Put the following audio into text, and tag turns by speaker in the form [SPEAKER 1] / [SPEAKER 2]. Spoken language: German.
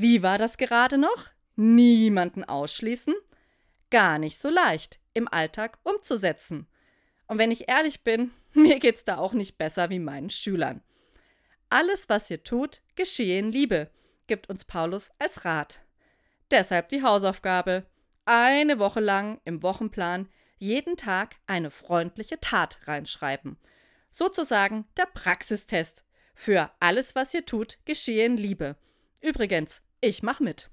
[SPEAKER 1] Wie war das gerade noch? Niemanden ausschließen? Gar nicht so leicht im Alltag umzusetzen. Und wenn ich ehrlich bin, mir geht's da auch nicht besser wie meinen Schülern. Alles, was ihr tut, geschehe in Liebe, gibt uns Paulus als Rat. Deshalb die Hausaufgabe. Eine Woche lang im Wochenplan jeden Tag eine freundliche Tat reinschreiben. Sozusagen der Praxistest. Für alles, was ihr tut, geschehe in Liebe. Übrigens, ich mach mit.